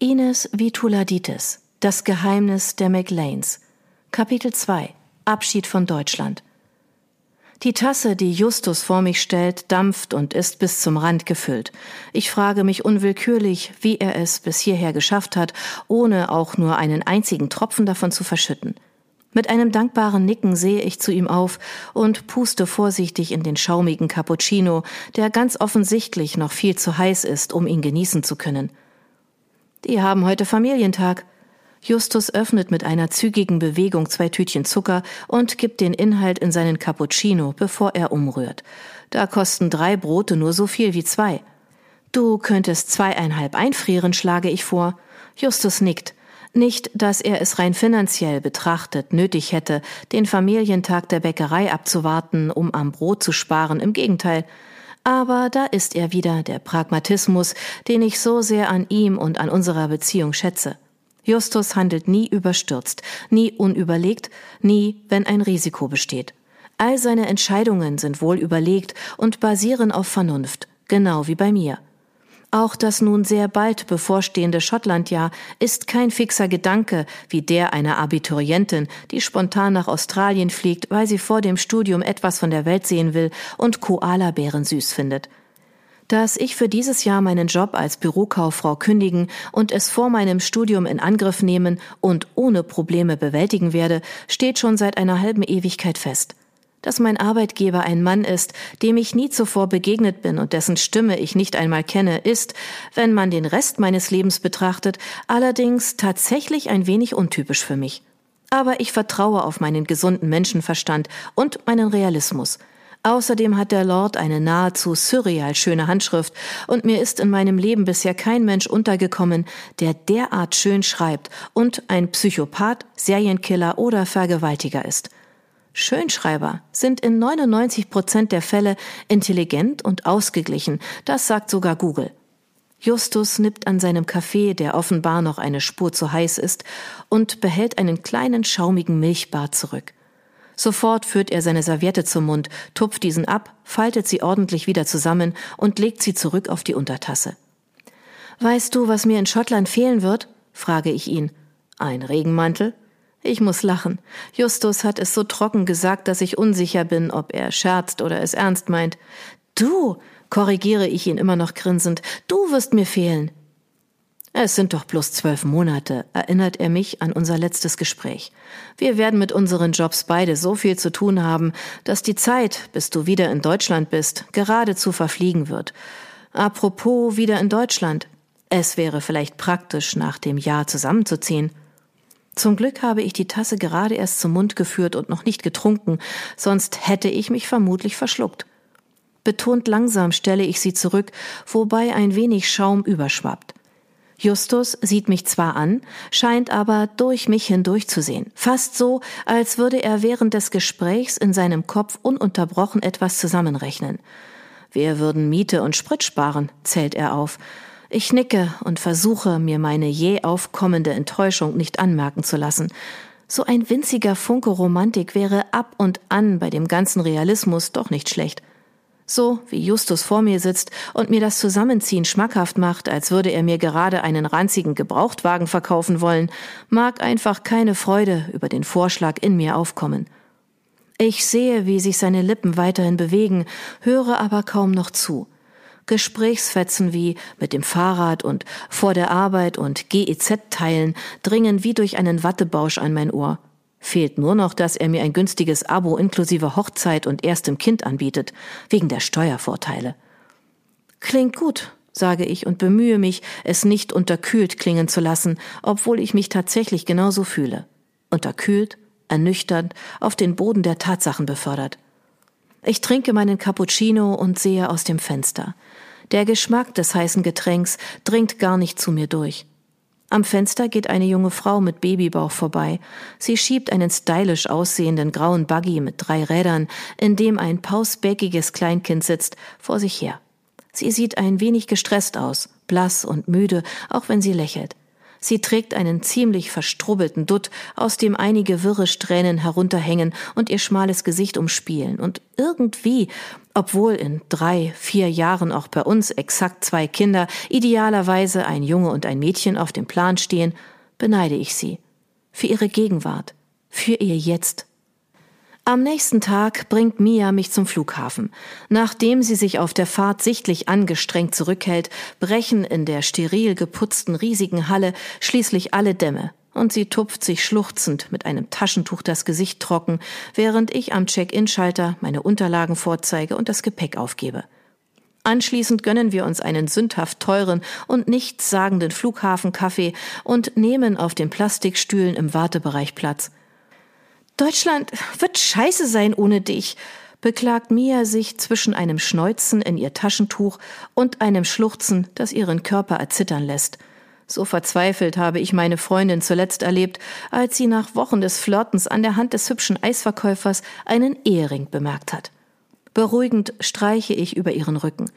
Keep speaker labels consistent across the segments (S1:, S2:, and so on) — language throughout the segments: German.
S1: Ines Vituladitis Das Geheimnis der McLeans Kapitel 2 Abschied von Deutschland Die Tasse, die Justus vor mich stellt, dampft und ist bis zum Rand gefüllt. Ich frage mich unwillkürlich, wie er es bis hierher geschafft hat, ohne auch nur einen einzigen Tropfen davon zu verschütten. Mit einem dankbaren Nicken sehe ich zu ihm auf und puste vorsichtig in den schaumigen Cappuccino, der ganz offensichtlich noch viel zu heiß ist, um ihn genießen zu können. Die haben heute Familientag. Justus öffnet mit einer zügigen Bewegung zwei Tütchen Zucker und gibt den Inhalt in seinen Cappuccino, bevor er umrührt. Da kosten drei Brote nur so viel wie zwei. Du könntest zweieinhalb einfrieren, schlage ich vor. Justus nickt. Nicht, dass er es rein finanziell betrachtet nötig hätte, den Familientag der Bäckerei abzuwarten, um am Brot zu sparen, im Gegenteil. Aber da ist er wieder, der Pragmatismus, den ich so sehr an ihm und an unserer Beziehung schätze. Justus handelt nie überstürzt, nie unüberlegt, nie, wenn ein Risiko besteht. All seine Entscheidungen sind wohl überlegt und basieren auf Vernunft, genau wie bei mir. Auch das nun sehr bald bevorstehende Schottlandjahr ist kein fixer Gedanke wie der einer Abiturientin, die spontan nach Australien fliegt, weil sie vor dem Studium etwas von der Welt sehen will und Koalabären süß findet. Dass ich für dieses Jahr meinen Job als Bürokauffrau kündigen und es vor meinem Studium in Angriff nehmen und ohne Probleme bewältigen werde, steht schon seit einer halben Ewigkeit fest dass mein Arbeitgeber ein Mann ist, dem ich nie zuvor begegnet bin und dessen Stimme ich nicht einmal kenne, ist, wenn man den Rest meines Lebens betrachtet, allerdings tatsächlich ein wenig untypisch für mich. Aber ich vertraue auf meinen gesunden Menschenverstand und meinen Realismus. Außerdem hat der Lord eine nahezu surreal schöne Handschrift, und mir ist in meinem Leben bisher kein Mensch untergekommen, der derart schön schreibt und ein Psychopath, Serienkiller oder Vergewaltiger ist. Schönschreiber sind in 99 Prozent der Fälle intelligent und ausgeglichen, das sagt sogar Google. Justus nippt an seinem Kaffee, der offenbar noch eine Spur zu heiß ist, und behält einen kleinen schaumigen Milchbart zurück. Sofort führt er seine Serviette zum Mund, tupft diesen ab, faltet sie ordentlich wieder zusammen und legt sie zurück auf die Untertasse. Weißt du, was mir in Schottland fehlen wird? frage ich ihn. Ein Regenmantel? Ich muss lachen. Justus hat es so trocken gesagt, dass ich unsicher bin, ob er scherzt oder es ernst meint. Du, korrigiere ich ihn immer noch grinsend, du wirst mir fehlen. Es sind doch bloß zwölf Monate, erinnert er mich an unser letztes Gespräch. Wir werden mit unseren Jobs beide so viel zu tun haben, dass die Zeit, bis du wieder in Deutschland bist, geradezu verfliegen wird. Apropos wieder in Deutschland. Es wäre vielleicht praktisch, nach dem Jahr zusammenzuziehen. Zum Glück habe ich die Tasse gerade erst zum Mund geführt und noch nicht getrunken, sonst hätte ich mich vermutlich verschluckt. Betont langsam stelle ich sie zurück, wobei ein wenig Schaum überschwappt. Justus sieht mich zwar an, scheint aber durch mich hindurch zu sehen, fast so, als würde er während des Gesprächs in seinem Kopf ununterbrochen etwas zusammenrechnen. Wir würden Miete und Sprit sparen, zählt er auf, ich nicke und versuche, mir meine je aufkommende Enttäuschung nicht anmerken zu lassen. So ein winziger Funke Romantik wäre ab und an bei dem ganzen Realismus doch nicht schlecht. So wie Justus vor mir sitzt und mir das Zusammenziehen schmackhaft macht, als würde er mir gerade einen ranzigen Gebrauchtwagen verkaufen wollen, mag einfach keine Freude über den Vorschlag in mir aufkommen. Ich sehe, wie sich seine Lippen weiterhin bewegen, höre aber kaum noch zu. Gesprächsfetzen wie mit dem Fahrrad und vor der Arbeit und GEZ-Teilen dringen wie durch einen Wattebausch an mein Ohr. Fehlt nur noch, dass er mir ein günstiges Abo inklusive Hochzeit und erstem Kind anbietet, wegen der Steuervorteile. Klingt gut, sage ich und bemühe mich, es nicht unterkühlt klingen zu lassen, obwohl ich mich tatsächlich genauso fühle. Unterkühlt, ernüchternd, auf den Boden der Tatsachen befördert. Ich trinke meinen Cappuccino und sehe aus dem Fenster. Der Geschmack des heißen Getränks dringt gar nicht zu mir durch. Am Fenster geht eine junge Frau mit Babybauch vorbei. Sie schiebt einen stylisch aussehenden grauen Buggy mit drei Rädern, in dem ein pausbäckiges Kleinkind sitzt, vor sich her. Sie sieht ein wenig gestresst aus, blass und müde, auch wenn sie lächelt. Sie trägt einen ziemlich verstrubbelten Dutt, aus dem einige wirre Strähnen herunterhängen und ihr schmales Gesicht umspielen. Und irgendwie, obwohl in drei, vier Jahren auch bei uns exakt zwei Kinder, idealerweise ein Junge und ein Mädchen auf dem Plan stehen, beneide ich sie. Für ihre Gegenwart, für ihr Jetzt. Am nächsten Tag bringt Mia mich zum Flughafen. Nachdem sie sich auf der Fahrt sichtlich angestrengt zurückhält, brechen in der steril geputzten riesigen Halle schließlich alle Dämme und sie tupft sich schluchzend mit einem Taschentuch das Gesicht trocken, während ich am Check-in-Schalter meine Unterlagen vorzeige und das Gepäck aufgebe. Anschließend gönnen wir uns einen sündhaft teuren und nichtssagenden Flughafenkaffee und nehmen auf den Plastikstühlen im Wartebereich Platz. Deutschland wird scheiße sein ohne dich, beklagt Mia sich zwischen einem Schneuzen in ihr Taschentuch und einem Schluchzen, das ihren Körper erzittern lässt. So verzweifelt habe ich meine Freundin zuletzt erlebt, als sie nach Wochen des Flirtens an der Hand des hübschen Eisverkäufers einen Ehering bemerkt hat. Beruhigend streiche ich über ihren Rücken.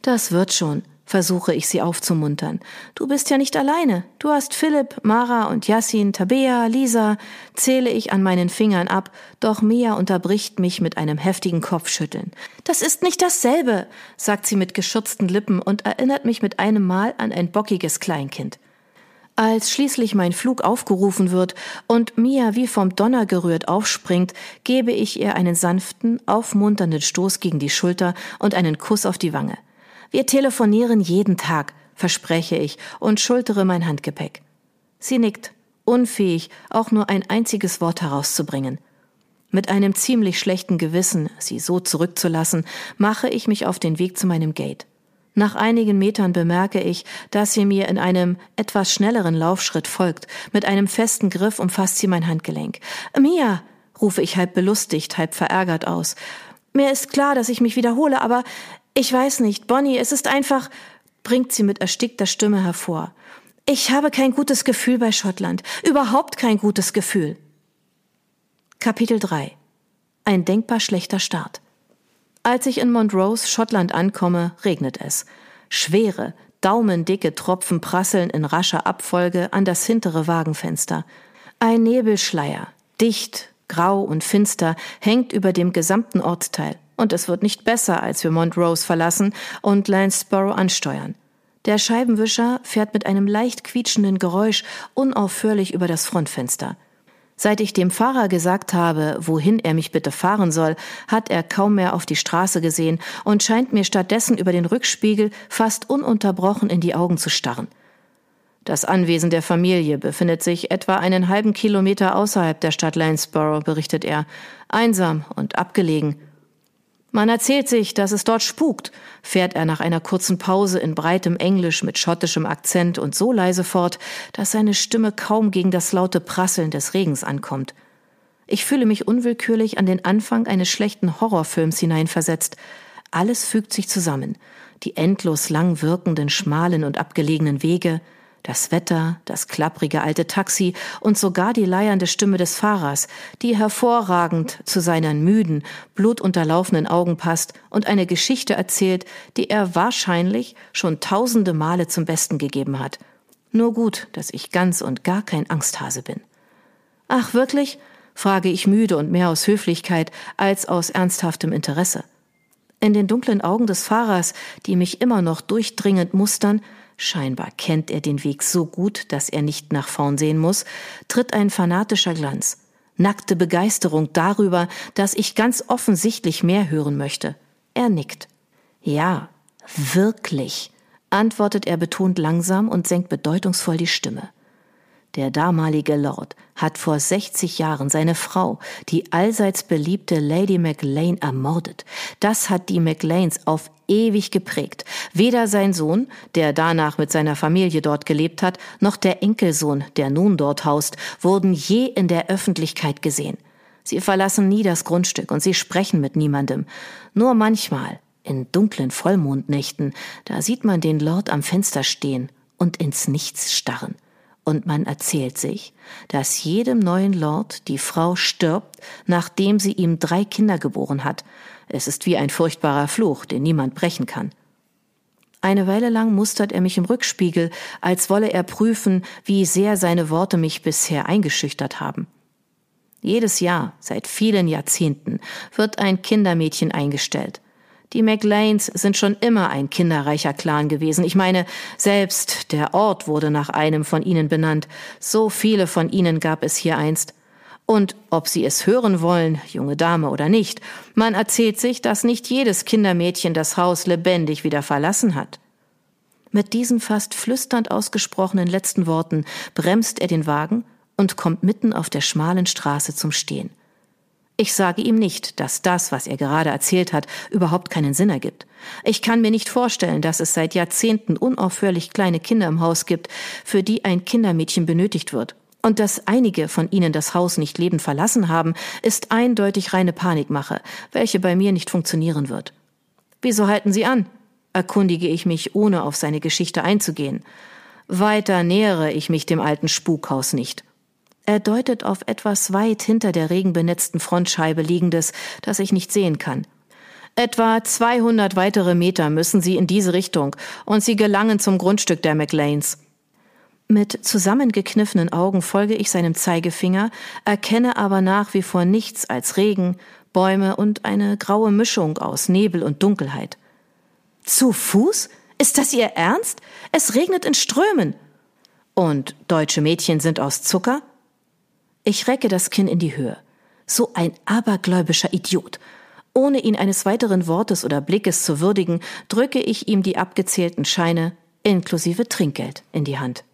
S1: Das wird schon versuche ich sie aufzumuntern. Du bist ja nicht alleine. Du hast Philipp, Mara und Yassin, Tabea, Lisa, zähle ich an meinen Fingern ab, doch Mia unterbricht mich mit einem heftigen Kopfschütteln. Das ist nicht dasselbe, sagt sie mit geschürzten Lippen und erinnert mich mit einem Mal an ein bockiges Kleinkind. Als schließlich mein Flug aufgerufen wird und Mia wie vom Donner gerührt aufspringt, gebe ich ihr einen sanften, aufmunternden Stoß gegen die Schulter und einen Kuss auf die Wange. Wir telefonieren jeden Tag, verspreche ich und schultere mein Handgepäck. Sie nickt, unfähig, auch nur ein einziges Wort herauszubringen. Mit einem ziemlich schlechten Gewissen, sie so zurückzulassen, mache ich mich auf den Weg zu meinem Gate. Nach einigen Metern bemerke ich, dass sie mir in einem etwas schnelleren Laufschritt folgt. Mit einem festen Griff umfasst sie mein Handgelenk. Mia, rufe ich halb belustigt, halb verärgert aus. Mir ist klar, dass ich mich wiederhole, aber ich weiß nicht, Bonnie, es ist einfach, bringt sie mit erstickter Stimme hervor. Ich habe kein gutes Gefühl bei Schottland. Überhaupt kein gutes Gefühl. Kapitel 3 Ein denkbar schlechter Start. Als ich in Montrose, Schottland ankomme, regnet es. Schwere, daumendicke Tropfen prasseln in rascher Abfolge an das hintere Wagenfenster. Ein Nebelschleier, dicht, grau und finster, hängt über dem gesamten Ortsteil. Und es wird nicht besser, als wir Montrose verlassen und Lansborough ansteuern. Der Scheibenwischer fährt mit einem leicht quietschenden Geräusch unaufhörlich über das Frontfenster. Seit ich dem Fahrer gesagt habe, wohin er mich bitte fahren soll, hat er kaum mehr auf die Straße gesehen und scheint mir stattdessen über den Rückspiegel fast ununterbrochen in die Augen zu starren. Das Anwesen der Familie befindet sich etwa einen halben Kilometer außerhalb der Stadt Lanesborough, berichtet er, einsam und abgelegen man erzählt sich, dass es dort spukt, fährt er nach einer kurzen Pause in breitem Englisch mit schottischem Akzent und so leise fort, dass seine Stimme kaum gegen das laute Prasseln des Regens ankommt. Ich fühle mich unwillkürlich an den Anfang eines schlechten Horrorfilms hineinversetzt. Alles fügt sich zusammen. Die endlos lang wirkenden, schmalen und abgelegenen Wege, das Wetter, das klapprige alte Taxi und sogar die leiernde Stimme des Fahrers, die hervorragend zu seinen müden, blutunterlaufenen Augen passt und eine Geschichte erzählt, die er wahrscheinlich schon tausende Male zum Besten gegeben hat. Nur gut, dass ich ganz und gar kein Angsthase bin. Ach, wirklich? frage ich müde und mehr aus Höflichkeit als aus ernsthaftem Interesse. In den dunklen Augen des Fahrers, die mich immer noch durchdringend mustern, scheinbar kennt er den Weg so gut, dass er nicht nach vorn sehen muss, tritt ein fanatischer Glanz, nackte Begeisterung darüber, dass ich ganz offensichtlich mehr hören möchte. Er nickt. Ja, wirklich, antwortet er betont langsam und senkt bedeutungsvoll die Stimme. Der damalige Lord hat vor 60 Jahren seine Frau, die allseits beliebte Lady Maclane, ermordet. Das hat die Maclanes auf ewig geprägt. Weder sein Sohn, der danach mit seiner Familie dort gelebt hat, noch der Enkelsohn, der nun dort haust, wurden je in der Öffentlichkeit gesehen. Sie verlassen nie das Grundstück und sie sprechen mit niemandem. Nur manchmal, in dunklen Vollmondnächten, da sieht man den Lord am Fenster stehen und ins Nichts starren und man erzählt sich, dass jedem neuen Lord die Frau stirbt, nachdem sie ihm drei Kinder geboren hat. Es ist wie ein furchtbarer Fluch, den niemand brechen kann. Eine Weile lang mustert er mich im Rückspiegel, als wolle er prüfen, wie sehr seine Worte mich bisher eingeschüchtert haben. Jedes Jahr, seit vielen Jahrzehnten, wird ein Kindermädchen eingestellt. Die McLeans sind schon immer ein kinderreicher Clan gewesen. Ich meine, selbst der Ort wurde nach einem von ihnen benannt. So viele von ihnen gab es hier einst. Und ob Sie es hören wollen, junge Dame oder nicht, man erzählt sich, dass nicht jedes Kindermädchen das Haus lebendig wieder verlassen hat. Mit diesen fast flüsternd ausgesprochenen letzten Worten bremst er den Wagen und kommt mitten auf der schmalen Straße zum Stehen. Ich sage ihm nicht, dass das, was er gerade erzählt hat, überhaupt keinen Sinn ergibt. Ich kann mir nicht vorstellen, dass es seit Jahrzehnten unaufhörlich kleine Kinder im Haus gibt, für die ein Kindermädchen benötigt wird. Und dass einige von ihnen das Haus nicht lebend verlassen haben, ist eindeutig reine Panikmache, welche bei mir nicht funktionieren wird. Wieso halten Sie an? erkundige ich mich, ohne auf seine Geschichte einzugehen. Weiter nähere ich mich dem alten Spukhaus nicht. Er deutet auf etwas weit hinter der regenbenetzten Frontscheibe liegendes, das ich nicht sehen kann. Etwa 200 weitere Meter müssen Sie in diese Richtung und Sie gelangen zum Grundstück der McLeans. Mit zusammengekniffenen Augen folge ich seinem Zeigefinger, erkenne aber nach wie vor nichts als Regen, Bäume und eine graue Mischung aus Nebel und Dunkelheit. Zu Fuß? Ist das Ihr Ernst? Es regnet in Strömen. Und deutsche Mädchen sind aus Zucker? Ich recke das Kinn in die Höhe. So ein abergläubischer Idiot. Ohne ihn eines weiteren Wortes oder Blickes zu würdigen, drücke ich ihm die abgezählten Scheine inklusive Trinkgeld in die Hand.